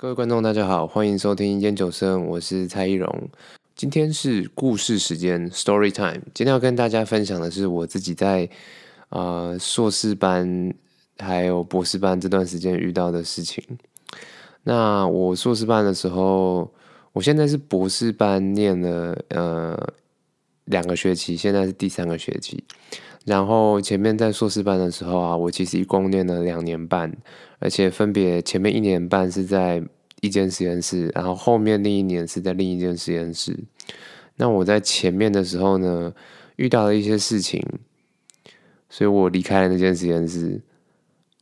各位观众，大家好，欢迎收听烟酒声，我是蔡依荣。今天是故事时间，Story Time。今天要跟大家分享的是我自己在呃硕士班还有博士班这段时间遇到的事情。那我硕士班的时候，我现在是博士班念了呃两个学期，现在是第三个学期。然后前面在硕士班的时候啊，我其实一共念了两年半，而且分别前面一年半是在一间实验室，然后后面另一年是在另一间实验室。那我在前面的时候呢，遇到了一些事情，所以我离开了那间实验室。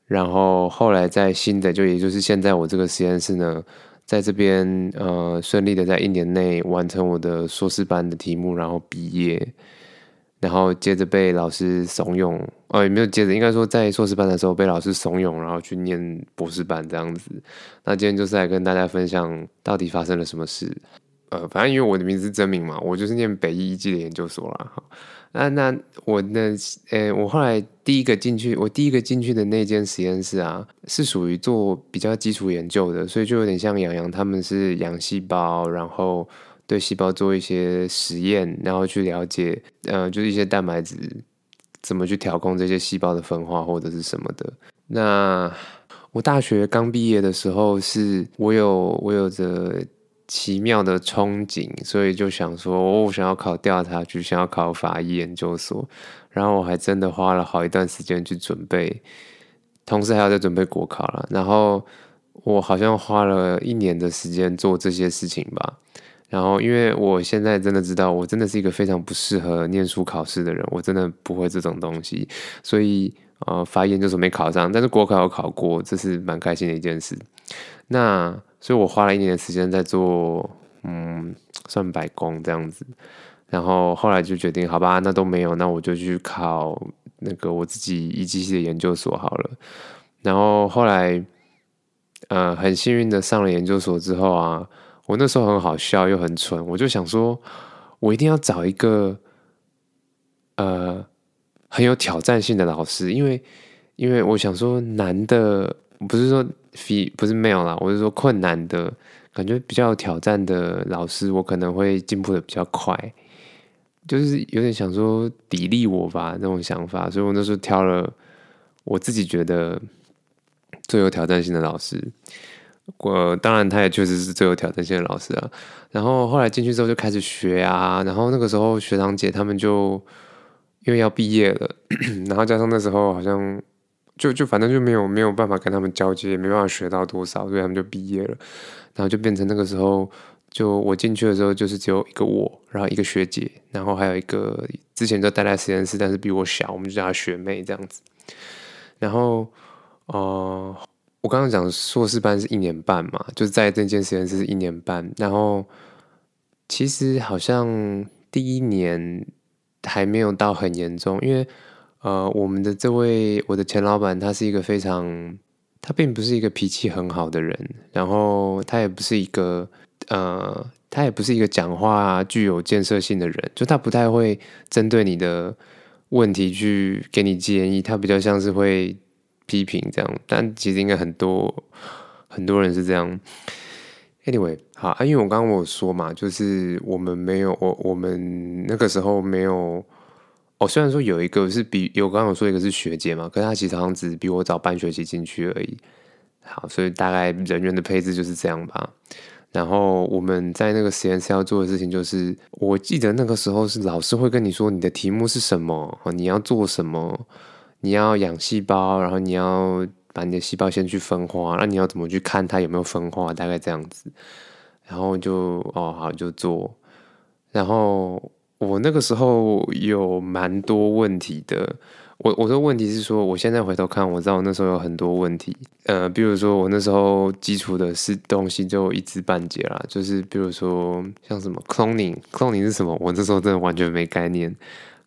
然后后来在新的，就也就是现在我这个实验室呢，在这边呃顺利的在一年内完成我的硕士班的题目，然后毕业。然后接着被老师怂恿，哦，也没有接着，应该说在硕士班的时候被老师怂恿，然后去念博士班这样子。那今天就是来跟大家分享到底发生了什么事。呃，反正因为我的名字是真名嘛，我就是念北医一技的研究所啦。哈，那那我的，呃，我后来第一个进去，我第一个进去的那间实验室啊，是属于做比较基础研究的，所以就有点像洋洋他们是养细胞，然后。对细胞做一些实验，然后去了解，呃，就是一些蛋白质怎么去调控这些细胞的分化或者是什么的。那我大学刚毕业的时候，是我有我有着奇妙的憧憬，所以就想说，我想要考调查局，想要考法医研究所。然后我还真的花了好一段时间去准备，同时还要在准备国考了。然后我好像花了一年的时间做这些事情吧。然后，因为我现在真的知道，我真的是一个非常不适合念书考试的人，我真的不会这种东西，所以呃，发言就是没考上，但是国考有考过，这是蛮开心的一件事。那所以我花了一年的时间在做，嗯，算白工这样子。然后后来就决定，好吧，那都没有，那我就去考那个我自己一机系的研究所好了。然后后来，呃，很幸运的上了研究所之后啊。我那时候很好笑又很蠢，我就想说，我一定要找一个呃很有挑战性的老师，因为因为我想说难的不是说非不是没有啦，我是说困难的感觉比较有挑战的老师，我可能会进步的比较快，就是有点想说砥砺我吧那种想法，所以我那时候挑了我自己觉得最有挑战性的老师。我当然，他也确实是最有挑战性的老师啊。然后后来进去之后就开始学啊。然后那个时候学长姐他们就因为要毕业了，然后加上那时候好像就就反正就没有没有办法跟他们交接，也没办法学到多少，所以他们就毕业了。然后就变成那个时候，就我进去的时候就是只有一个我，然后一个学姐，然后还有一个之前就待在实验室，但是比我小，我们就叫她学妹这样子。然后，哦。我刚刚讲硕士班是一年半嘛，就是在这间实验室是一年半。然后其实好像第一年还没有到很严重，因为呃，我们的这位我的前老板他是一个非常，他并不是一个脾气很好的人，然后他也不是一个呃，他也不是一个讲话具有建设性的人，就他不太会针对你的问题去给你建议，他比较像是会。批评这样，但其实应该很多很多人是这样。Anyway，好啊，因为我刚刚我说嘛，就是我们没有我我们那个时候没有哦，虽然说有一个是比有刚刚有说一个是学姐嘛，可是她其实好像只比我早半学期进去而已。好，所以大概人员的配置就是这样吧。然后我们在那个实验室要做的事情就是，我记得那个时候是老师会跟你说你的题目是什么，你要做什么。你要养细胞，然后你要把你的细胞先去分化，那你要怎么去看它有没有分化？大概这样子，然后就哦好就做。然后我那个时候有蛮多问题的。我我的问题是说，我现在回头看，我知道我那时候有很多问题。呃，比如说我那时候基础的是东西就一知半解啦，就是比如说像什么 cloning，cloning 是什么？我那时候真的完全没概念。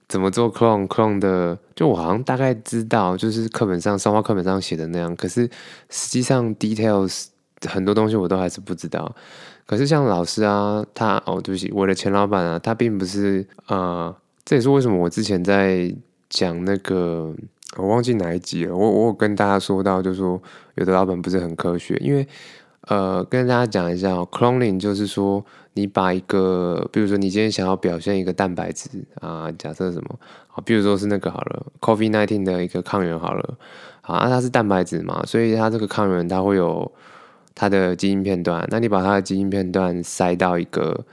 怎么做 clone clone 的？就我好像大概知道，就是课本上、生化课本上写的那样。可是实际上 details 很多东西我都还是不知道。可是像老师啊，他哦，对不起，我的前老板啊，他并不是啊。这也是为什么我之前在讲那个，我忘记哪一集了。我我有跟大家说到，就是说有的老板不是很科学，因为呃，跟大家讲一下，cloning 就是说，你把一个，比如说你今天想要表现一个蛋白质啊，假设什么啊，比如说是那个好了，COVID nineteen 的一个抗原好了，好，那它是蛋白质嘛，所以它这个抗原它会有它的基因片段，那你把它的基因片段塞到一个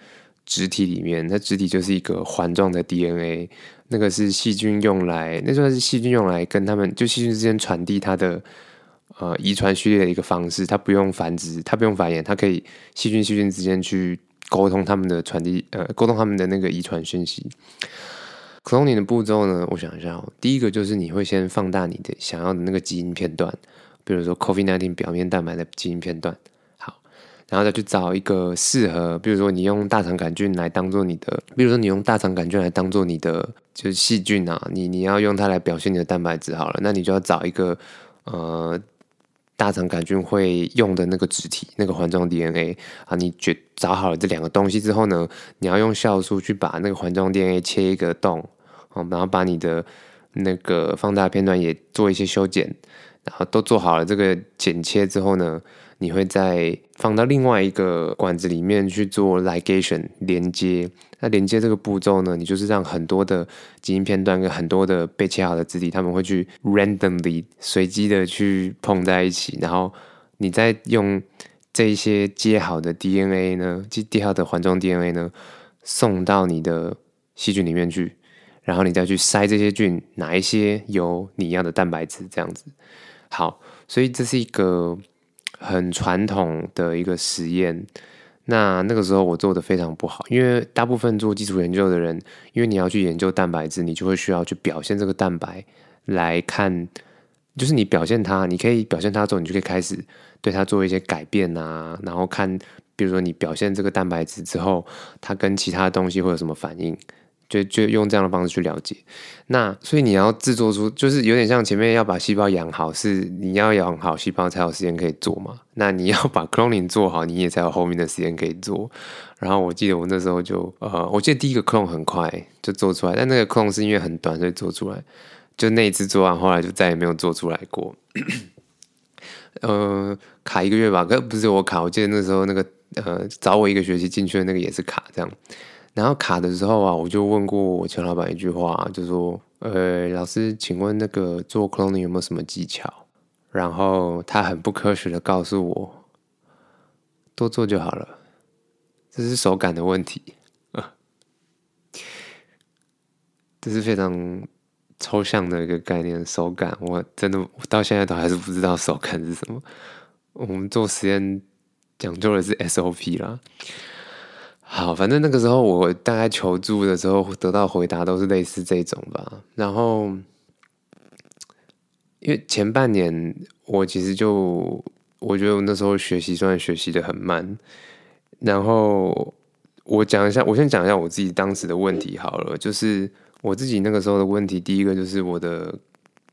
植体里面，那植体就是一个环状的 DNA，那个是细菌用来，那算是细菌用来跟他们就细菌之间传递它的。呃，遗传序列的一个方式，它不用繁殖，它不用繁衍，它可以细菌细菌之间去沟通他们的传递，呃，沟通他们的那个遗传讯息。cloning 的步骤呢，我想一下哦，第一个就是你会先放大你的想要的那个基因片段，比如说 COVID-19 表面蛋白的基因片段，好，然后再去找一个适合，比如说你用大肠杆菌来当做你的，比如说你用大肠杆菌来当做你的就是细菌啊，你你要用它来表现你的蛋白质好了，那你就要找一个呃。大肠杆菌会用的那个植体，那个环状 DNA 啊，你觉找好了这两个东西之后呢，你要用酵素去把那个环状 DNA 切一个洞，嗯，然后把你的那个放大片段也做一些修剪，然后都做好了这个剪切之后呢。你会再放到另外一个管子里面去做 ligation 连接。那连接这个步骤呢，你就是让很多的基因片段跟很多的被切好的肢体，他们会去 randomly 随机的去碰在一起，然后你再用这些接好的 DNA 呢，接好的环状 DNA 呢，送到你的细菌里面去，然后你再去筛这些菌，哪一些有你要的蛋白质，这样子。好，所以这是一个。很传统的一个实验，那那个时候我做的非常不好，因为大部分做基础研究的人，因为你要去研究蛋白质，你就会需要去表现这个蛋白来看，就是你表现它，你可以表现它之后，你就可以开始对它做一些改变啊，然后看，比如说你表现这个蛋白质之后，它跟其他东西会有什么反应。就就用这样的方式去了解，那所以你要制作出，就是有点像前面要把细胞养好，是你要养好细胞才有时间可以做嘛。那你要把 cloning 做好，你也才有后面的时间可以做。然后我记得我那时候就呃，我记得第一个克隆很快就做出来，但那个克隆是因为很短所以做出来，就那一次做完，后来就再也没有做出来过。呃，卡一个月吧，可不是我卡，我记得那时候那个呃找我一个学期进去的那个也是卡这样。然后卡的时候啊，我就问过我钱老板一句话，就说：“呃，老师，请问那个做 cloning 有没有什么技巧？”然后他很不科学的告诉我：“多做就好了，这是手感的问题。”这是非常抽象的一个概念，手感，我真的我到现在都还是不知道手感是什么。我们做实验讲究的是 SOP 啦。好，反正那个时候我大概求助的时候得到回答都是类似这种吧。然后，因为前半年我其实就我觉得我那时候学习算学习的很慢。然后我讲一下，我先讲一下我自己当时的问题好了。就是我自己那个时候的问题，第一个就是我的，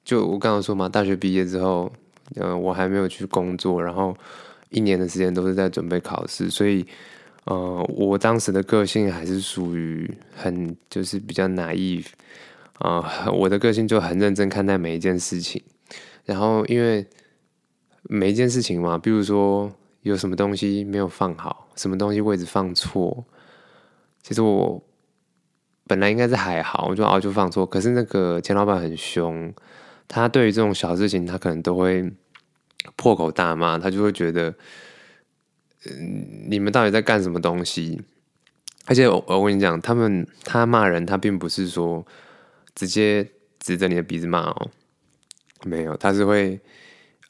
就我刚刚说嘛，大学毕业之后，嗯，我还没有去工作，然后一年的时间都是在准备考试，所以。呃，我当时的个性还是属于很就是比较 naive 啊，我的个性就很认真看待每一件事情。然后因为每一件事情嘛，比如说有什么东西没有放好，什么东西位置放错，其实我本来应该是还好，我就哦就放错。可是那个钱老板很凶，他对于这种小事情，他可能都会破口大骂，他就会觉得。嗯，你们到底在干什么东西？而且我我跟你讲，他们他骂人，他并不是说直接指着你的鼻子骂哦，没有，他是会。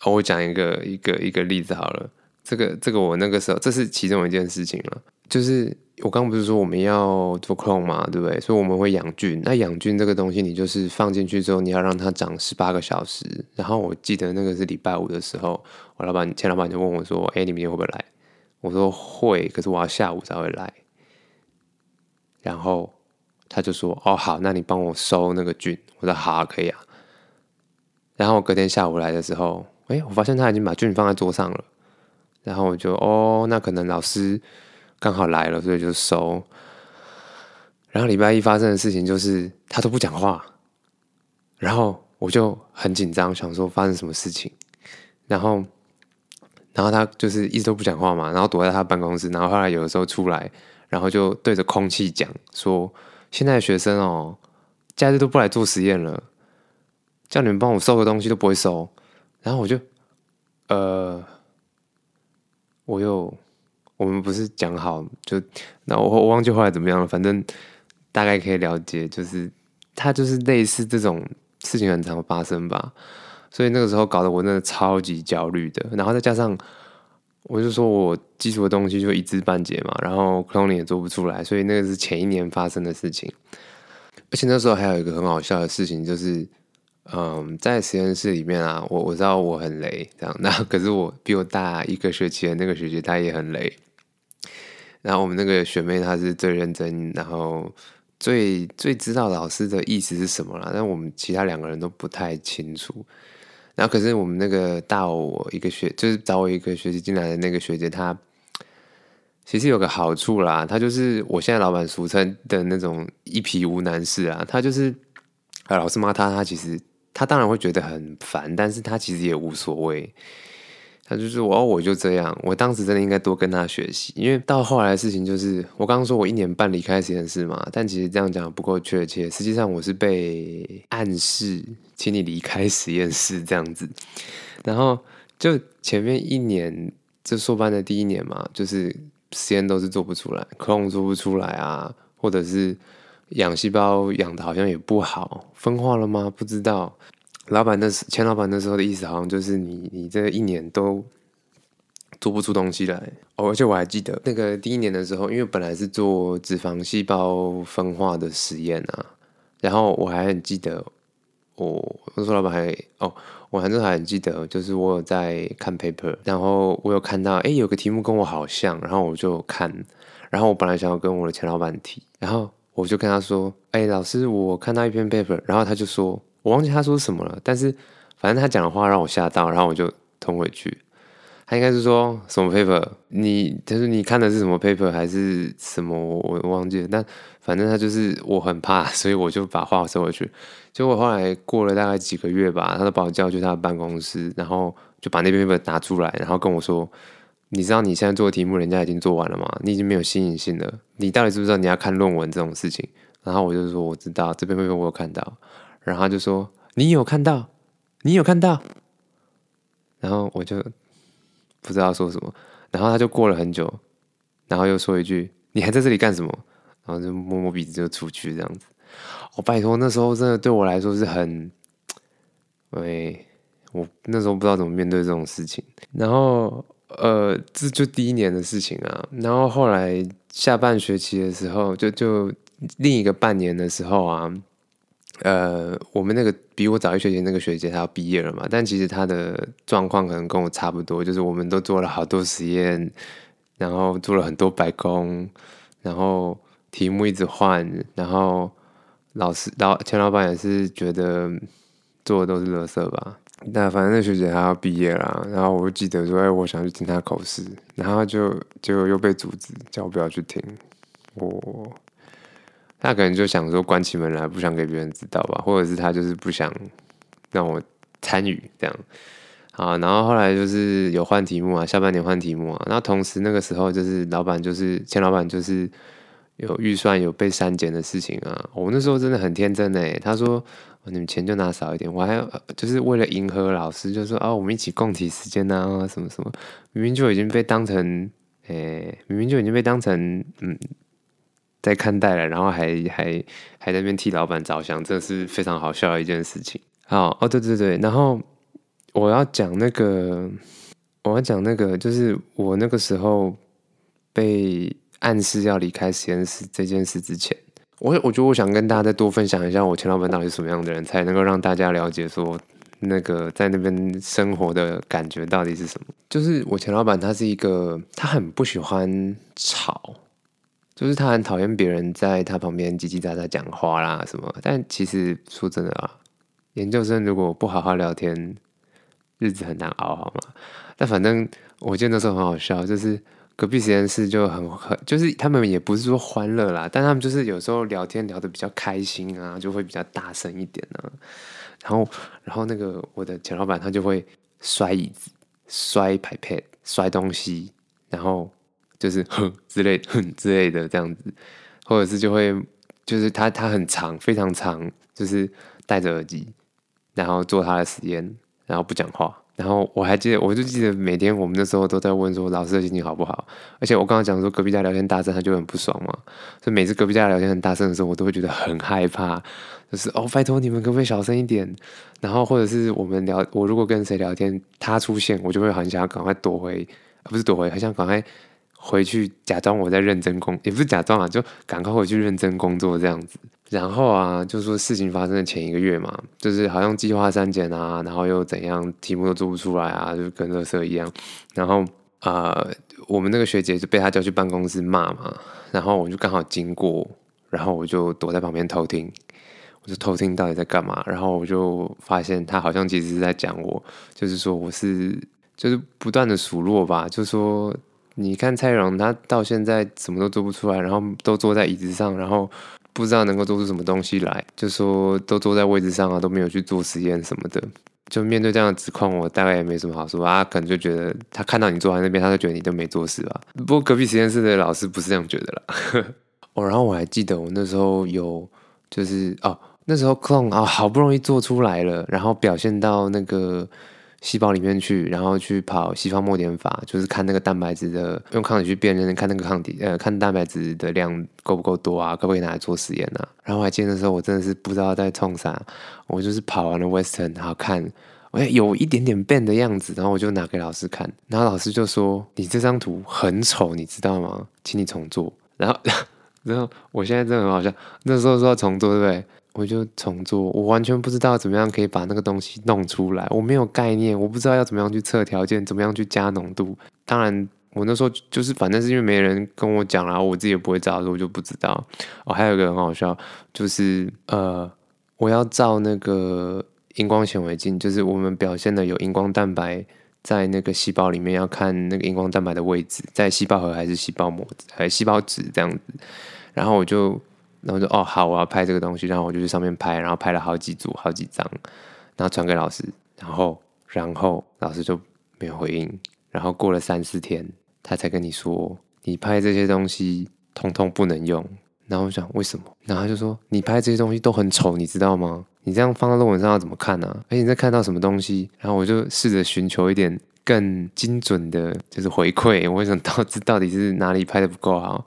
我讲一个一个一个例子好了，这个这个我那个时候，这是其中一件事情了，就是我刚不是说我们要做 clone 嘛，对不对？所以我们会养菌。那养菌这个东西，你就是放进去之后，你要让它长十八个小时。然后我记得那个是礼拜五的时候，我老板钱老板就问我说：“哎，你明天会不会来？”我说会，可是我要下午才会来。然后他就说：“哦，好，那你帮我收那个菌。”我说：“好，可以啊。”然后隔天下午来的时候，哎，我发现他已经把菌放在桌上了。然后我就：“哦，那可能老师刚好来了，所以就收。”然后礼拜一发生的事情就是他都不讲话，然后我就很紧张，想说发生什么事情。然后。然后他就是一直都不讲话嘛，然后躲在他办公室，然后后来有的时候出来，然后就对着空气讲说：“现在的学生哦，假日都不来做实验了，叫你们帮我收个东西都不会收。”然后我就，呃，我又我们不是讲好就那我我忘记后来怎么样了，反正大概可以了解，就是他就是类似这种事情很常发生吧。所以那个时候搞得我真的超级焦虑的，然后再加上我就说我基础的东西就一知半解嘛，然后 cloning 也做不出来，所以那个是前一年发生的事情。而且那时候还有一个很好笑的事情，就是嗯，在实验室里面啊，我我知道我很雷，这样，那可是我比我大一个学期的那个学姐她也很雷，然后我们那个学妹她是最认真，然后最最知道老师的意思是什么了，但我们其他两个人都不太清楚。然后可是我们那个大我一个学，就是找我一个学习进来的那个学姐，她其实有个好处啦，她就是我现在老板俗称的那种一匹无难事啊。她就是，老师骂她，她其实她当然会觉得很烦，但是她其实也无所谓。他就是我，我就这样。我当时真的应该多跟他学习，因为到后来的事情就是，我刚刚说我一年半离开实验室嘛，但其实这样讲不够确切。实际上我是被暗示，请你离开实验室这样子。然后就前面一年，就硕班的第一年嘛，就是实验都是做不出来克隆做不出来啊，或者是养细胞养的好像也不好，分化了吗？不知道。老板那时，钱老板那时候的意思好像就是你，你这一年都做不出东西来。哦，而且我还记得那个第一年的时候，因为本来是做脂肪细胞分化的实验啊，然后我还很记得，我那时候老板还哦，我反正还很记得，就是我有在看 paper，然后我有看到，哎，有个题目跟我好像，然后我就看，然后我本来想要跟我的钱老板提，然后我就跟他说，哎，老师，我看到一篇 paper，然后他就说。我忘记他说什么了，但是反正他讲的话让我吓到，然后我就通回去。他应该是说什么 paper？你就是你看的是什么 paper 还是什么？我我忘记了。但反正他就是我很怕，所以我就把话收回去。结果后来过了大概几个月吧，他都把我叫去他的办公室，然后就把那篇 paper 拿出来，然后跟我说：“你知道你现在做的题目人家已经做完了吗？你已经没有新颖性了。你到底知不知道你要看论文这种事情？”然后我就说：“我知道这篇 paper 我有看到。”然后他就说：“你有看到？你有看到？”然后我就不知道说什么。然后他就过了很久，然后又说一句：“你还在这里干什么？”然后就摸摸鼻子就出去这样子。我拜托，那时候真的对我来说是很……喂，我那时候不知道怎么面对这种事情。然后呃，这就第一年的事情啊。然后后来下半学期的时候，就就另一个半年的时候啊。呃，我们那个比我早一学期那个学姐，她要毕业了嘛？但其实她的状况可能跟我差不多，就是我们都做了好多实验，然后做了很多白工，然后题目一直换，然后老师老钱老板也是觉得做的都是垃圾吧。那反正那学姐她要毕业了，然后我就记得说，哎，我想去听她口试，然后就就又被阻止，叫我不要去听，我。他可能就想说关起门来，不想给别人知道吧，或者是他就是不想让我参与这样。好，然后后来就是有换题目啊，下半年换题目啊。那同时那个时候就是老板就是钱老板就是有预算有被删减的事情啊。我那时候真的很天真哎，他说你们钱就拿少一点，我还就是为了迎合老师，就说啊我们一起共体时间啊什么什么，明明就已经被当成诶，明明就已经被当成嗯。在看待了，然后还还还在那边替老板着想，这是非常好笑的一件事情。好哦，对对对，然后我要讲那个，我要讲那个，就是我那个时候被暗示要离开实验室这件事之前，我我觉得我想跟大家再多分享一下我前老板到底是什么样的人，才能够让大家了解说那个在那边生活的感觉到底是什么。就是我前老板他是一个，他很不喜欢吵。就是他很讨厌别人在他旁边叽叽喳喳讲话啦什么，但其实说真的啊，研究生如果不好好聊天，日子很难熬，好吗？但反正我记得那时候很好笑，就是隔壁实验室就很很，就是他们也不是说欢乐啦，但他们就是有时候聊天聊得比较开心啊，就会比较大声一点呢。然后，然后那个我的钱老板他就会摔椅子、摔牌 pad，摔东西，然后就是 哼之类哼之类的这样子，或者是就会就是他他很长非常长，就是戴着耳机，然后做他的实验，然后不讲话。然后我还记得，我就记得每天我们那时候都在问说老师的心情好不好。而且我刚刚讲说隔壁家聊天大声，他就很不爽嘛。所以每次隔壁家聊天很大声的时候，我都会觉得很害怕。就是哦，拜托你们可不可以小声一点？然后或者是我们聊，我如果跟谁聊天，他出现，我就会很想赶快躲回，不是躲回，很想赶快回去假装我在认真工，也不是假装啊，就赶快回去认真工作这样子。然后啊，就说事情发生的前一个月嘛，就是好像计划删减啊，然后又怎样，题目都做不出来啊，就跟乐色一样。然后啊，我们那个学姐就被他叫去办公室骂嘛，然后我就刚好经过，然后我就躲在旁边偷听，我就偷听到底在干嘛。然后我就发现他好像其实是在讲我，就是说我是就是不断的数落吧，就说你看蔡荣他到现在什么都做不出来，然后都坐在椅子上，然后。不知道能够做出什么东西来，就说都坐在位置上啊，都没有去做实验什么的。就面对这样的指控，我大概也没什么好说啊。可能就觉得他看到你坐在那边，他就觉得你都没做事吧。不过隔壁实验室的老师不是这样觉得啦。哦，然后我还记得我那时候有，就是哦，那时候 clone 啊，好不容易做出来了，然后表现到那个。细胞里面去，然后去跑西方末点法，就是看那个蛋白质的，用抗体去辨认，看那个抗体，呃，看蛋白质的量够不够多啊，可不可以拿来做实验啊？然后我还记得那时候，我真的是不知道在冲啥，我就是跑完了 Western，然后看，哎，有一点点变的样子，然后我就拿给老师看，然后老师就说：“你这张图很丑，你知道吗？请你重做。”然后，然后我现在真的很好笑，那时候说要重做，对不对？我就重做，我完全不知道怎么样可以把那个东西弄出来，我没有概念，我不知道要怎么样去测条件，怎么样去加浓度。当然，我那时候就是反正是因为没人跟我讲然后我自己也不会照，所以我就不知道。哦，还有一个很好笑，就是呃，我要照那个荧光显微镜，就是我们表现的有荧光蛋白在那个细胞里面，要看那个荧光蛋白的位置，在细胞核还是细胞膜还是细胞质这样子。然后我就。然后就哦好，我要拍这个东西，然后我就去上面拍，然后拍了好几组、好几张，然后传给老师，然后然后老师就没有回应，然后过了三四天，他才跟你说你拍这些东西通通不能用。然后我想为什么？然后他就说你拍这些东西都很丑，你知道吗？你这样放到论文上要怎么看呢？而且你在看到什么东西？然后我就试着寻求一点更精准的，就是回馈，我想到这到底是哪里拍的不够好。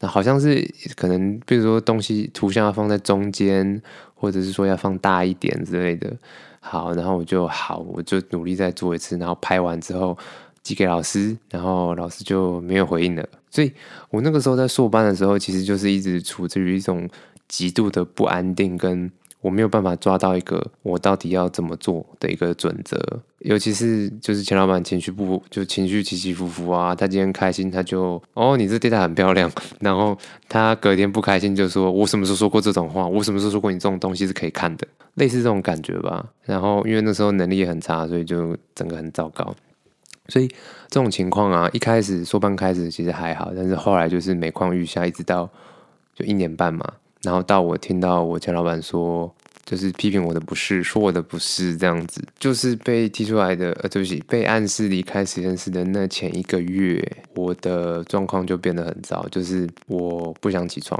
那好像是可能，比如说东西图像要放在中间，或者是说要放大一点之类的。好，然后我就好，我就努力再做一次，然后拍完之后寄给老师，然后老师就没有回应了。所以我那个时候在硕班的时候，其实就是一直处于一种极度的不安定跟。我没有办法抓到一个我到底要怎么做的一个准则，尤其是就是钱老板情绪不就情绪起起伏伏啊，他今天开心他就哦你这 data 很漂亮，然后他隔天不开心就说我什么时候说过这种话，我什么时候说过你这种东西是可以看的，类似这种感觉吧。然后因为那时候能力也很差，所以就整个很糟糕。所以这种情况啊，一开始说班开始其实还好，但是后来就是每况愈下，一直到就一年半嘛。然后到我听到我前老板说，就是批评我的不是，说我的不是这样子，就是被踢出来的，呃，对不起，被暗示离开实验室的那前一个月，我的状况就变得很糟，就是我不想起床，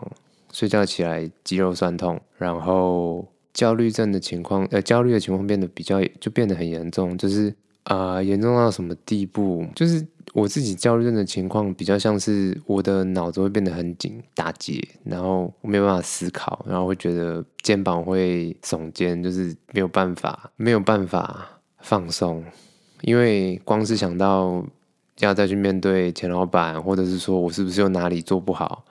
睡觉起来肌肉酸痛，然后焦虑症的情况，呃，焦虑的情况变得比较，就变得很严重，就是啊，严重到什么地步，就是。我自己焦虑症的情况比较像是我的脑子会变得很紧打结，然后没有办法思考，然后会觉得肩膀会耸肩，就是没有办法没有办法放松，因为光是想到要再去面对钱老板，或者是说我是不是有哪里做不好，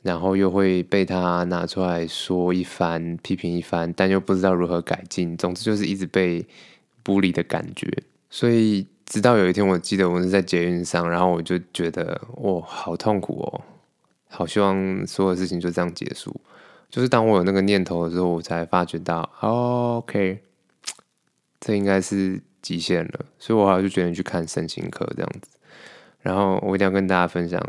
然后又会被他拿出来说一番批评一番，但又不知道如何改进，总之就是一直被玻璃的感觉，所以。直到有一天，我记得我是在捷运上，然后我就觉得，哇，好痛苦哦，好希望所有事情就这样结束。就是当我有那个念头的时候，我才发觉到，OK，这应该是极限了。所以我好像就决定去看身心科这样子。然后我一定要跟大家分享，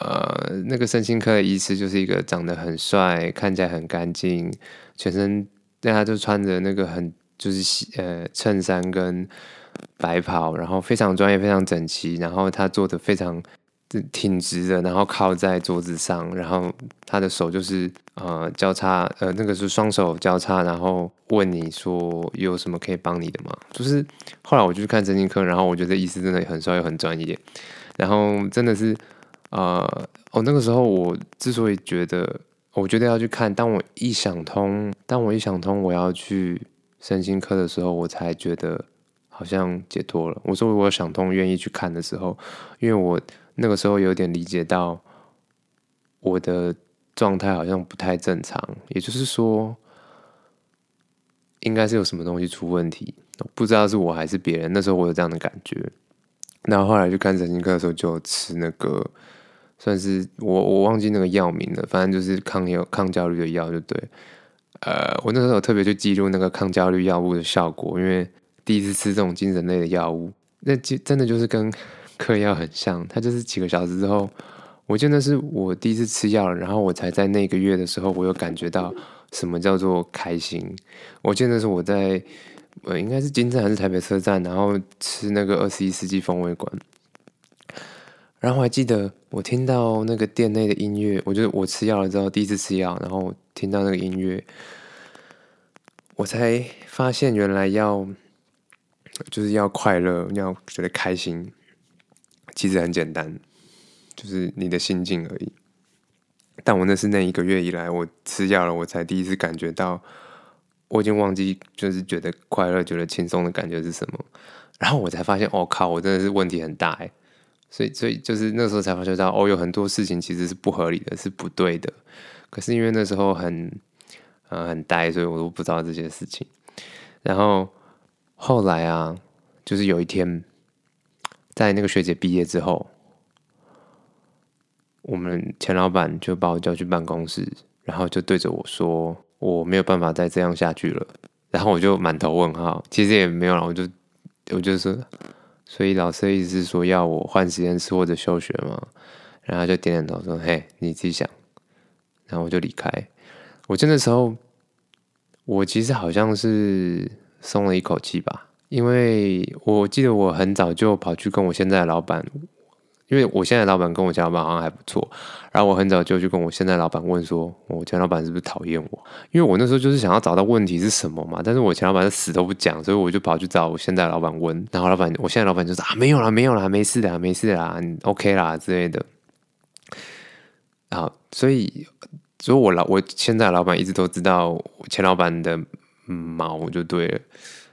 呃，那个身心科的医师就是一个长得很帅，看起来很干净，全身大家就穿着那个很。就是呃衬衫跟白袍，然后非常专业、非常整齐，然后他做的非常挺直的，然后靠在桌子上，然后他的手就是呃交叉，呃那个是双手交叉，然后问你说有什么可以帮你的吗？就是后来我就去看神经科，然后我觉得医师真的很帅又很专业，然后真的是呃哦那个时候我之所以觉得。我觉得要去看。当我一想通，当我一想通我要去身心科的时候，我才觉得好像解脱了。我说我想通，愿意去看的时候，因为我那个时候有点理解到我的状态好像不太正常，也就是说，应该是有什么东西出问题，不知道是我还是别人。那时候我有这样的感觉。然后后来去看神经科的时候，就吃那个。算是我我忘记那个药名了，反正就是抗有抗焦虑的药就对。呃，我那时候特别去记录那个抗焦虑药物的效果，因为第一次吃这种精神类的药物，那就真的就是跟嗑药很像。它就是几个小时之后，我记得是我第一次吃药了，然后我才在那个月的时候，我有感觉到什么叫做开心。我记得是我在呃应该是金站还是台北车站，然后吃那个二十一世纪风味馆。然后我还记得，我听到那个店内的音乐，我就我吃药了之后，第一次吃药，然后听到那个音乐，我才发现原来要就是要快乐，要觉得开心，其实很简单，就是你的心境而已。但我那是那一个月以来，我吃药了，我才第一次感觉到，我已经忘记就是觉得快乐、觉得轻松的感觉是什么。然后我才发现，哦靠，我真的是问题很大哎。所以，所以就是那时候才发觉到，哦，有很多事情其实是不合理的，是不对的。可是因为那时候很，呃，很呆，所以我都不知道这些事情。然后后来啊，就是有一天，在那个学姐毕业之后，我们钱老板就把我叫去办公室，然后就对着我说：“我没有办法再这样下去了。”然后我就满头问号，其实也没有了，我就，我就是。所以老师的意思是说要我换实验室或者休学嘛，然后就点点头说：“嘿，你自己想。”然后我就离开。我真的时候，我其实好像是松了一口气吧，因为我记得我很早就跑去跟我现在的老板。因为我现在老板跟我前老板好像还不错，然后我很早就去跟我现在老板问说，我前老板是不是讨厌我？因为我那时候就是想要找到问题是什么嘛，但是我前老板死都不讲，所以我就跑去找我现在老板问，然后老板，我现在老板就说啊，没有啦，没有啦，没事的，没事啦，OK 啦之类的。好，所以，所以我老我现在老板一直都知道我前老板的毛就对了。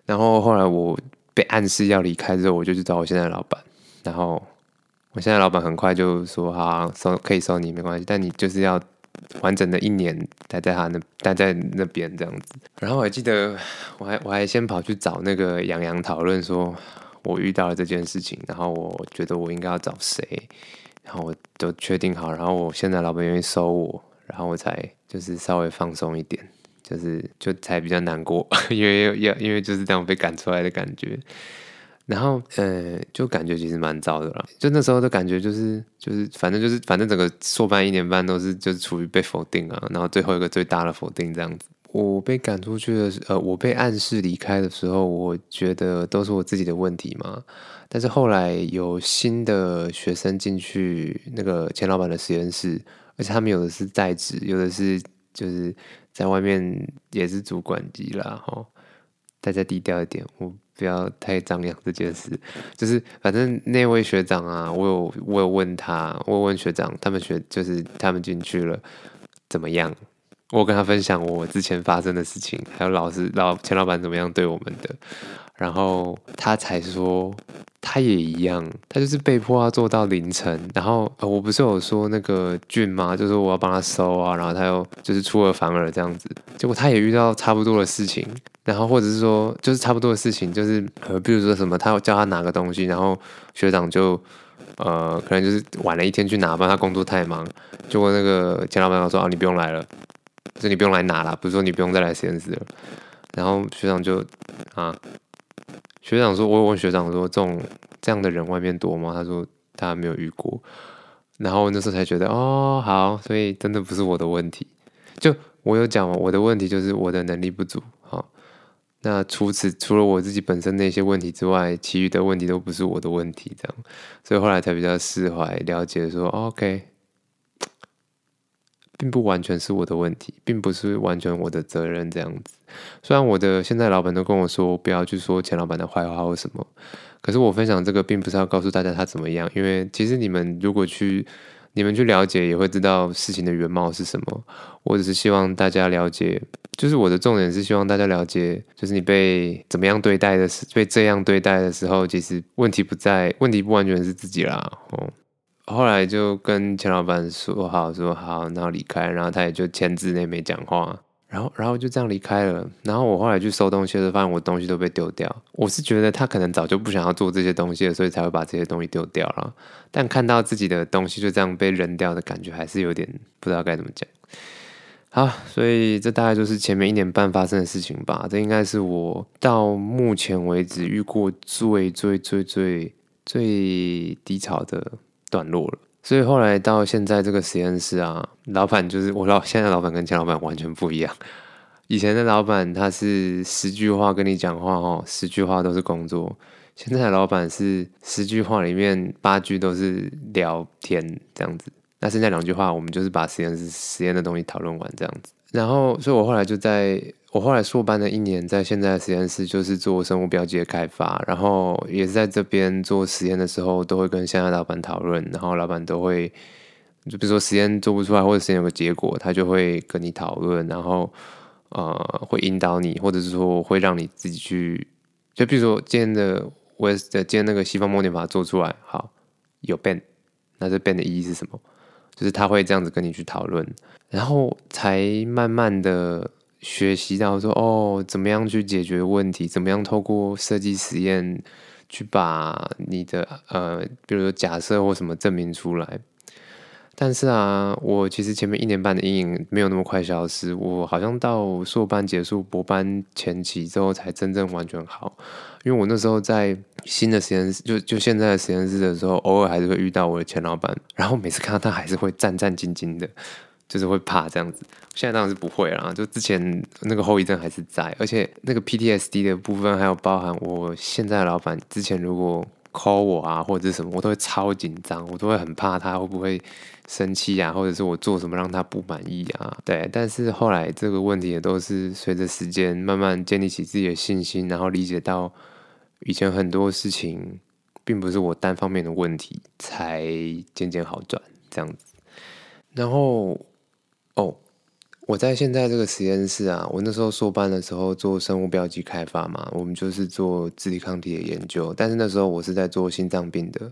然后后来我被暗示要离开之后，我就去找我现在老板，然后。我现在老板很快就说：“好收可以收你没关系，但你就是要完整的一年待在他那待在那边这样子。”然后我还记得，我还我还先跑去找那个杨洋讨论，说我遇到了这件事情，然后我觉得我应该要找谁，然后我都确定好，然后我现在老板愿意收我，然后我才就是稍微放松一点，就是就才比较难过，因为要因为就是这样被赶出来的感觉。然后，呃，就感觉其实蛮糟的了。就那时候的感觉，就是就是，反正就是，反正整个硕班一年半都是就是处于被否定啊，然后最后一个最大的否定这样子。我被赶出去的时，呃，我被暗示离开的时候，我觉得都是我自己的问题嘛。但是后来有新的学生进去那个钱老板的实验室，而且他们有的是在职，有的是就是在外面也是主管级啦，哈。大家低调一点，我。不要太张扬这件事，就是反正那位学长啊，我有我有问他，我有问学长，他们学就是他们进去了怎么样？我跟他分享我之前发生的事情，还有老师老钱老板怎么样对我们的，然后他才说他也一样，他就是被迫要做到凌晨，然后我不是有说那个俊吗？就是我要帮他收啊，然后他又就是出尔反尔这样子，结果他也遇到差不多的事情。然后或者是说，就是差不多的事情，就是呃，比如说什么，他叫他拿个东西，然后学长就呃，可能就是晚了一天去拿吧，他工作太忙，结果那个钱老板说啊，你不用来了，就你不用来拿了，不是说你不用再来实验室了。然后学长就啊，学长说，我问学长说，这种这样的人外面多吗？他说他没有遇过。然后那时候才觉得哦，好，所以真的不是我的问题，就我有讲嘛我的问题就是我的能力不足，好。那除此除了我自己本身那些问题之外，其余的问题都不是我的问题，这样，所以后来才比较释怀，了解说，OK，并不完全是我的问题，并不是完全我的责任，这样子。虽然我的现在老板都跟我说不要去说前老板的坏话或什么，可是我分享这个并不是要告诉大家他怎么样，因为其实你们如果去。你们去了解也会知道事情的原貌是什么。我只是希望大家了解，就是我的重点是希望大家了解，就是你被怎么样对待的时，被这样对待的时候，其实问题不在，问题不完全是自己啦。哦，后来就跟钱老板说好，说好，然后离开，然后他也就签字，那没讲话。然后，然后就这样离开了。然后我后来去收东西的时候，发现我东西都被丢掉。我是觉得他可能早就不想要做这些东西了，所以才会把这些东西丢掉了。但看到自己的东西就这样被扔掉的感觉，还是有点不知道该怎么讲。好，所以这大概就是前面一年半发生的事情吧。这应该是我到目前为止遇过最最最最最低潮的段落了。所以后来到现在这个实验室啊，老板就是我老现在老板跟前老板完全不一样。以前的老板他是十句话跟你讲话哦，十句话都是工作。现在的老板是十句话里面八句都是聊天这样子。那剩下两句话，我们就是把实验室实验的东西讨论完这样子。然后，所以我后来就在。我后来硕班的一年，在现在的实验室就是做生物标记的开发，然后也是在这边做实验的时候，都会跟现在老板讨论，然后老板都会，就比如说实验做不出来，或者实验有个结果，他就会跟你讨论，然后呃会引导你，或者是说会让你自己去，就比如说今天的我的今天那个西方模拟法做出来，好有变，那这变的意义是什么？就是他会这样子跟你去讨论，然后才慢慢的。学习到说哦，怎么样去解决问题？怎么样透过设计实验去把你的呃，比如说假设或什么证明出来？但是啊，我其实前面一年半的阴影没有那么快消失。我好像到硕班结束、博班前期之后才真正完全好。因为我那时候在新的实验室，就就现在的实验室的时候，偶尔还是会遇到我的前老板，然后每次看到他还是会战战兢兢的。就是会怕这样子，现在当然是不会啦。就之前那个后遗症还是在，而且那个 PTSD 的部分还有包含我现在老板之前如果 call 我啊或者是什么，我都会超紧张，我都会很怕他会不会生气啊，或者是我做什么让他不满意啊。对，但是后来这个问题也都是随着时间慢慢建立起自己的信心，然后理解到以前很多事情并不是我单方面的问题，才渐渐好转这样子，然后。哦，我在现在这个实验室啊，我那时候硕班的时候做生物标记开发嘛，我们就是做自体抗体的研究。但是那时候我是在做心脏病的，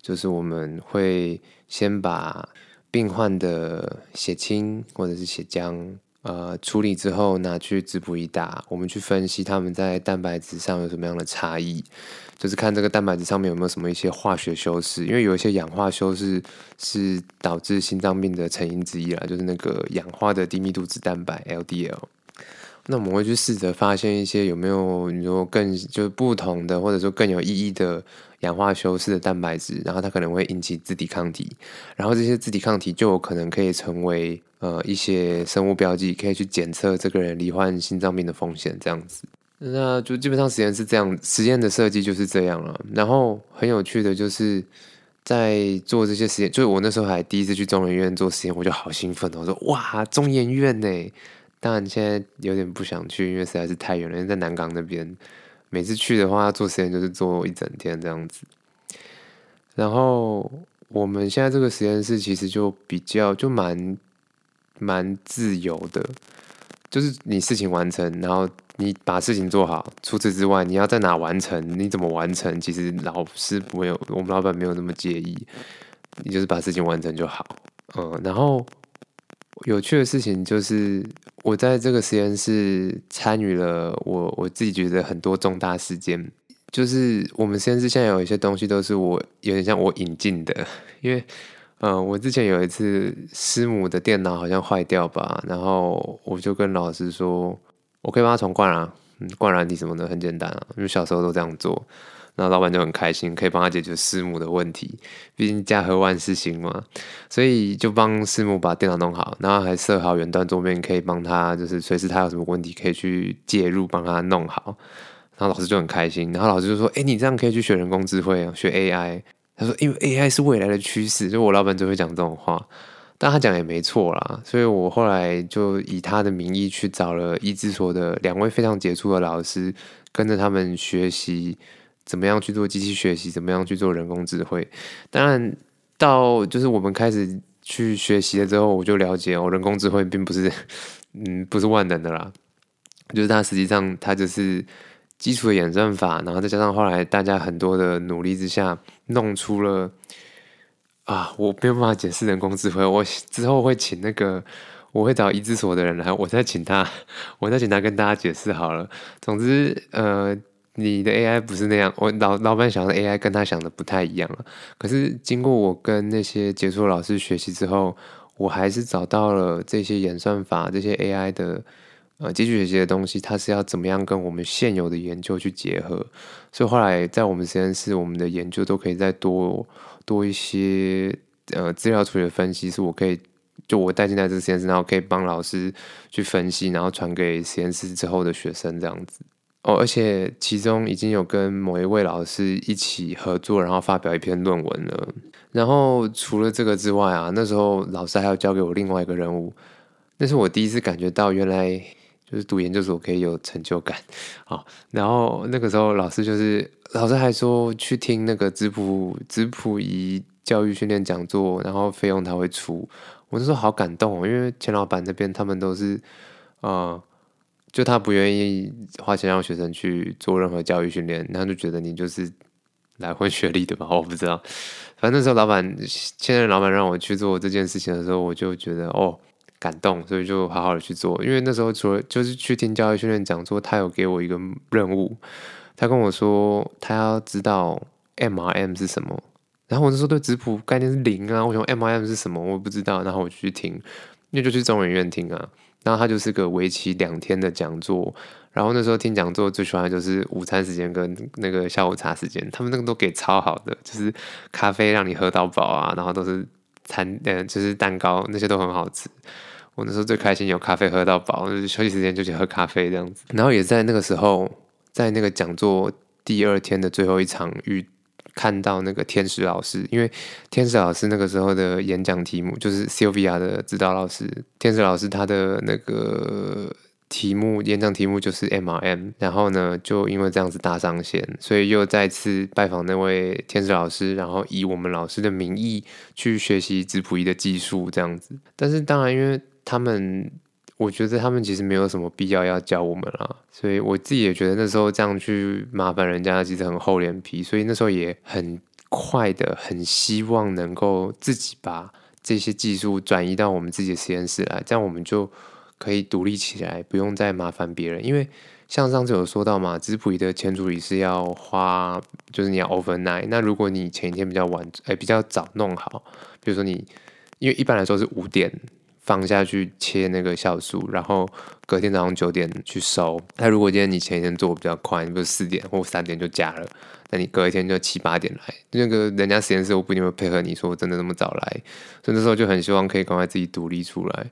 就是我们会先把病患的血清或者是血浆，呃，处理之后拿去质谱仪打，我们去分析他们在蛋白质上有什么样的差异。就是看这个蛋白质上面有没有什么一些化学修饰，因为有一些氧化修饰是导致心脏病的成因之一啦，就是那个氧化的低密度脂蛋白 LDL。那我们会去试着发现一些有没有你说更就是不同的，或者说更有意义的氧化修饰的蛋白质，然后它可能会引起自体抗体，然后这些自体抗体就有可能可以成为呃一些生物标记，可以去检测这个人罹患心脏病的风险这样子。那就基本上实验是这样，实验的设计就是这样了。然后很有趣的就是在做这些实验，就是我那时候还第一次去中研院做实验，我就好兴奋哦，我说哇，中研院呢！当然现在有点不想去，因为实在是太远了，因为在南港那边，每次去的话做实验就是做一整天这样子。然后我们现在这个实验室其实就比较就蛮蛮自由的，就是你事情完成，然后。你把事情做好，除此之外，你要在哪完成？你怎么完成？其实老师不会有，我们老板没有那么介意，你就是把事情完成就好。嗯，然后有趣的事情就是，我在这个实验室参与了我我自己觉得很多重大事件，就是我们实验室现在有一些东西都是我有点像我引进的，因为嗯，我之前有一次师母的电脑好像坏掉吧，然后我就跟老师说。我可以帮他重灌啊，灌软体什么的很简单啊，因为小时候都这样做。然后老板就很开心，可以帮他解决师母的问题。毕竟家和万事兴嘛，所以就帮师母把电脑弄好，然后还设好远端桌面，可以帮他就是随时他有什么问题可以去介入帮他弄好。然后老师就很开心，然后老师就说：“哎，你这样可以去学人工智慧，学 AI。”他说：“因为 AI 是未来的趋势。”就我老板就会讲这种话。但他讲也没错啦，所以我后来就以他的名义去找了一之所的两位非常杰出的老师，跟着他们学习怎么样去做机器学习，怎么样去做人工智慧。当然，到就是我们开始去学习了之后，我就了解哦，人工智慧并不是 嗯不是万能的啦，就是它实际上它就是基础的演算法，然后再加上后来大家很多的努力之下，弄出了。啊，我没有办法解释人工智慧。我之后会请那个，我会找一之所的人来，我再请他，我再请他跟大家解释好了。总之，呃，你的 AI 不是那样，我老老板想的 AI 跟他想的不太一样了。可是经过我跟那些杰出老师学习之后，我还是找到了这些演算法、这些 AI 的呃机器学习的东西，它是要怎么样跟我们现有的研究去结合。所以后来在我们实验室，我们的研究都可以再多。多一些呃资料处理的分析，是我可以就我带进来这个实验室，然后可以帮老师去分析，然后传给实验室之后的学生这样子哦。而且其中已经有跟某一位老师一起合作，然后发表一篇论文了。然后除了这个之外啊，那时候老师还要交给我另外一个任务，那是我第一次感觉到原来就是读研究所可以有成就感啊。然后那个时候老师就是。老师还说去听那个质谱质谱仪教育训练讲座，然后费用他会出。我那时候好感动哦，因为钱老板那边他们都是，呃，就他不愿意花钱让学生去做任何教育训练，他就觉得你就是来混学历的吧？我不知道。反正那时候老板现在老板让我去做这件事情的时候，我就觉得哦感动，所以就好好的去做。因为那时候除了就是去听教育训练讲座，他有给我一个任务。他跟我说，他要知道 M R M 是什么，然后我就说对质谱概念是零啊，我想 M R M 是什么，我不知道，然后我就去听，因为就去中文院听啊，然后他就是个为期两天的讲座，然后那时候听讲座最喜欢的就是午餐时间跟那个下午茶时间，他们那个都给超好的，就是咖啡让你喝到饱啊，然后都是餐呃就是蛋糕那些都很好吃，我那时候最开心有咖啡喝到饱，休息时间就去喝咖啡这样子，然后也在那个时候。在那个讲座第二天的最后一场，遇看到那个天使老师，因为天使老师那个时候的演讲题目就是 Sylvia 的指导老师，天使老师他的那个题目演讲题目就是 MRM，然后呢，就因为这样子搭上线，所以又再次拜访那位天使老师，然后以我们老师的名义去学习质谱仪的技术这样子，但是当然，因为他们。我觉得他们其实没有什么必要要教我们啦，所以我自己也觉得那时候这样去麻烦人家，其实很厚脸皮。所以那时候也很快的，很希望能够自己把这些技术转移到我们自己的实验室来，这样我们就可以独立起来，不用再麻烦别人。因为像上次有说到嘛，质谱仪的前处理是要花，就是你要 overnight。那如果你前一天比较晚，哎，比较早弄好，比如说你，因为一般来说是五点。放下去切那个酵素，然后隔天早上九点去收。那如果今天你前一天做比较快，你不是四点或三点就加了，那你隔一天就七八点来。那个人家实验室我不一定会配合你说真的那么早来，所以那时候就很希望可以赶快自己独立出来，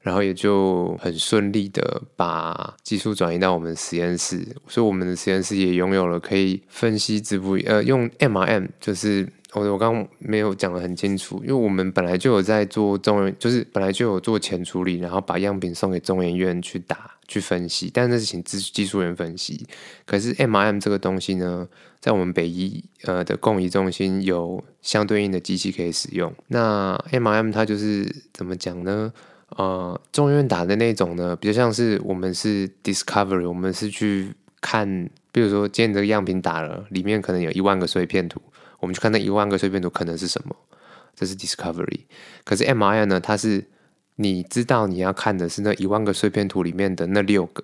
然后也就很顺利的把技术转移到我们实验室，所以我们的实验室也拥有了可以分析质谱呃用 MRM 就是。我我刚没有讲的很清楚，因为我们本来就有在做中研，就是本来就有做前处理，然后把样品送给中研院去打去分析，但是请技技术员分析。可是 M I M 这个东西呢，在我们北医呃的供仪中心有相对应的机器可以使用。那 M I M 它就是怎么讲呢？呃，中研院打的那种呢，比较像是我们是 Discovery，我们是去看，比如说今天这个样品打了，里面可能有一万个碎片图。我们去看那一万个碎片图可能是什么，这是 discovery。可是 M R I 呢？它是你知道你要看的是那一万个碎片图里面的那六个，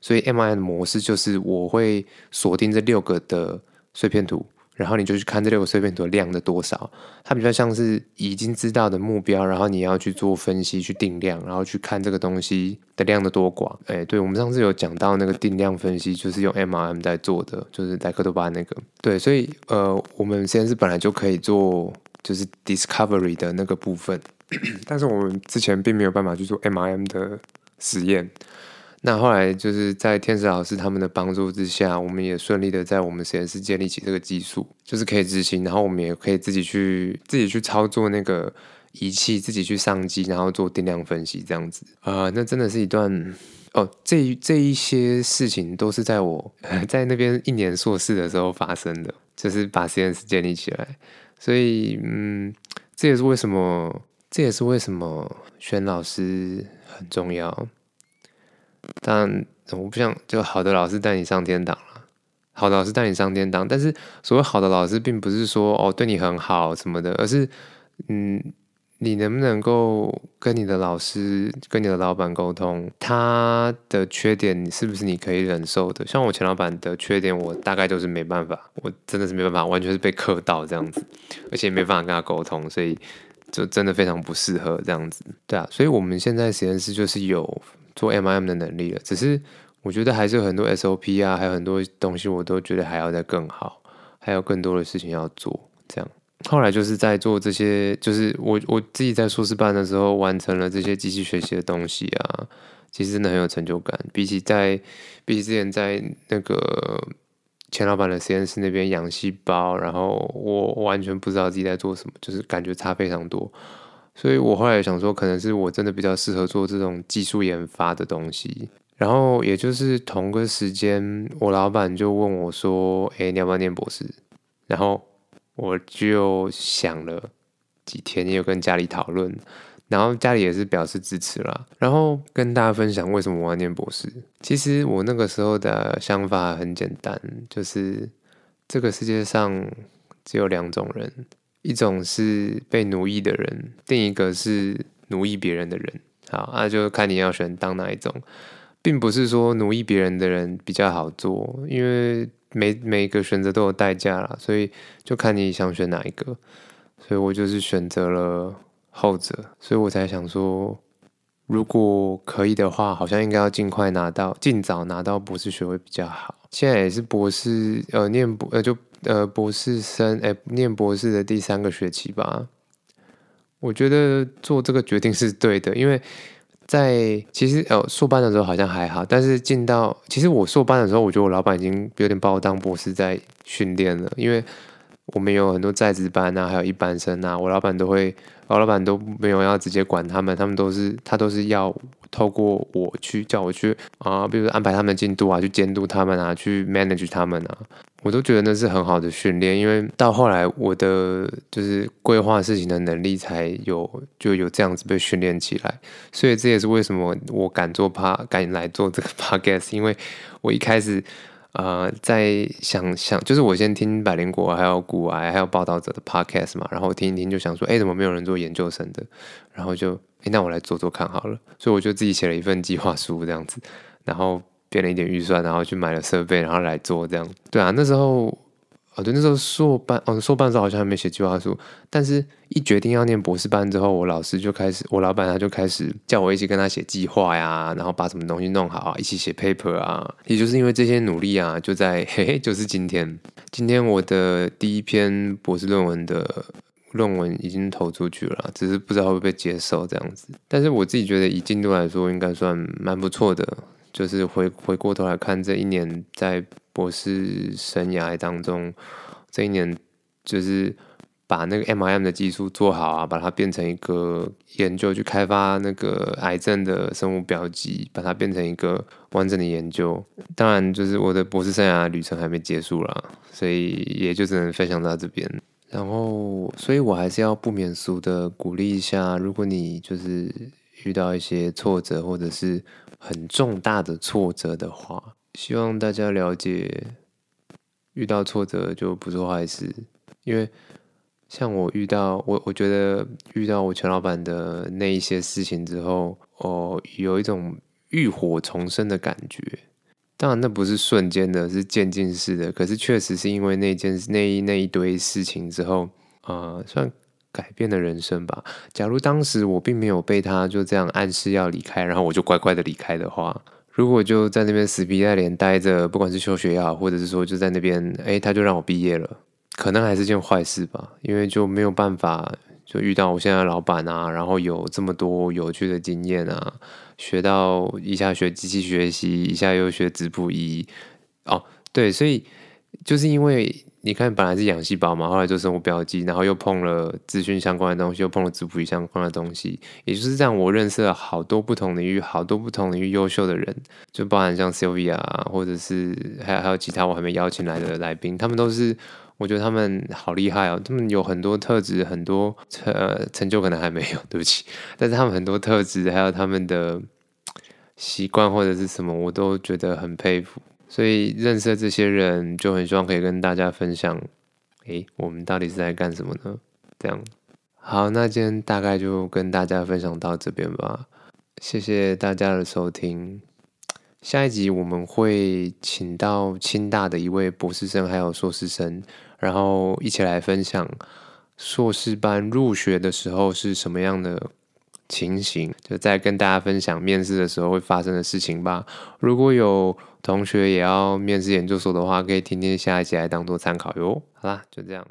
所以 M I 的模式就是我会锁定这六个的碎片图，然后你就去看这六个碎片图量的多少，它比较像是已经知道的目标，然后你要去做分析去定量，然后去看这个东西的量的多寡。哎，对我们上次有讲到那个定量分析，就是用 MRM 在做的，就是在克多巴那个。对，所以呃，我们实验室本来就可以做就是 discovery 的那个部分，但是我们之前并没有办法去做 MRM 的实验。那后来就是在天使老师他们的帮助之下，我们也顺利的在我们实验室建立起这个技术，就是可以执行，然后我们也可以自己去自己去操作那个仪器，自己去上机，然后做定量分析这样子啊，那真的是一段哦，这这一些事情都是在我 在那边一年硕士的时候发生的，就是把实验室建立起来，所以嗯，这也是为什么，这也是为什么选老师很重要。但我不想就好的老师带你上天堂了，好的老师带你上天堂。但是所谓好的老师，并不是说哦对你很好什么的，而是嗯，你能不能够跟你的老师、跟你的老板沟通，他的缺点你是不是你可以忍受的？像我前老板的缺点，我大概就是没办法，我真的是没办法，完全是被克到这样子，而且没办法跟他沟通，所以就真的非常不适合这样子。对啊，所以我们现在实验室就是有。做 MIM 的能力了，只是我觉得还是有很多 S O P 啊，还有很多东西，我都觉得还要再更好，还有更多的事情要做。这样，后来就是在做这些，就是我我自己在硕士班的时候完成了这些机器学习的东西啊，其实真的很有成就感。比起在比起之前在那个钱老板的实验室那边养细胞，然后我完全不知道自己在做什么，就是感觉差非常多。所以我后来想说，可能是我真的比较适合做这种技术研发的东西。然后也就是同个时间，我老板就问我说：“哎，你要不要念博士？”然后我就想了几天，也有跟家里讨论，然后家里也是表示支持了。然后跟大家分享为什么我要念博士。其实我那个时候的想法很简单，就是这个世界上只有两种人。一种是被奴役的人，另一个是奴役别人的人。好，那就看你要选当哪一种，并不是说奴役别人的人比较好做，因为每每一个选择都有代价啦，所以就看你想选哪一个。所以我就是选择了后者，所以我才想说，如果可以的话，好像应该要尽快拿到，尽早拿到博士学位比较好。现在也是博士，呃，念博，呃，就。呃，博士生，哎，念博士的第三个学期吧。我觉得做这个决定是对的，因为在其实呃硕班的时候好像还好，但是进到其实我硕班的时候，我觉得我老板已经有点把我当博士在训练了，因为我们有很多在职班啊，还有一班生啊，我老板都会，我老板都没有要直接管他们，他们都是他都是要透过我去叫我去啊，比如安排他们进度啊，去监督他们啊，去 manage 他们啊。我都觉得那是很好的训练，因为到后来我的就是规划事情的能力才有就有这样子被训练起来，所以这也是为什么我敢做 p 敢来做这个 podcast，因为我一开始呃在想想，就是我先听百灵果还有古癌还有报道者的 podcast 嘛，然后听一听就想说，哎，怎么没有人做研究生的？然后就哎，那我来做做看好了，所以我就自己写了一份计划书这样子，然后。变了一点预算，然后去买了设备，然后来做这样。对啊，那时候，哦对，那时候硕班，哦硕班时候好像还没写计划书，但是一决定要念博士班之后，我老师就开始，我老板他就开始叫我一起跟他写计划呀，然后把什么东西弄好啊，一起写 paper 啊。也就是因为这些努力啊，就在嘿嘿，就是今天，今天我的第一篇博士论文的论文已经投出去了，只是不知道会不会接受这样子。但是我自己觉得以进度来说，应该算蛮不错的。就是回回过头来看这一年在博士生涯当中，这一年就是把那个 M I M 的技术做好啊，把它变成一个研究，去开发那个癌症的生物标记，把它变成一个完整的研究。当然，就是我的博士生涯旅程还没结束啦，所以也就只能分享到这边。然后，所以我还是要不免俗的鼓励一下，如果你就是遇到一些挫折，或者是很重大的挫折的话，希望大家了解，遇到挫折就不是坏事。因为像我遇到我，我觉得遇到我前老板的那一些事情之后，哦，有一种浴火重生的感觉。当然那不是瞬间的，是渐进式的。可是确实是因为那件那一那一堆事情之后，呃，算改变了人生吧。假如当时我并没有被他就这样暗示要离开，然后我就乖乖的离开的话。如果就在那边死皮赖脸待着，不管是休学也好，或者是说就在那边，哎，他就让我毕业了，可能还是件坏事吧，因为就没有办法就遇到我现在的老板啊，然后有这么多有趣的经验啊，学到一下学机器学习，一下又学质谱仪，哦，对，所以就是因为。你看，本来是养细胞嘛，后来做生物标记，然后又碰了资讯相关的东西，又碰了质谱仪相关的东西，也就是这样，我认识了好多不同领域、好多不同领域优秀的人，就包含像 Sylvia 啊，或者是还有还有其他我还没邀请来的来宾，他们都是我觉得他们好厉害哦，他们有很多特质，很多呃成就可能还没有，对不起，但是他们很多特质，还有他们的习惯或者是什么，我都觉得很佩服。所以认识这些人，就很希望可以跟大家分享，诶，我们到底是在干什么呢？这样，好，那今天大概就跟大家分享到这边吧，谢谢大家的收听。下一集我们会请到清大的一位博士生，还有硕士生，然后一起来分享硕士班入学的时候是什么样的。情形，就再跟大家分享面试的时候会发生的事情吧。如果有同学也要面试研究所的话，可以听听下一集来当做参考哟。好啦，就这样。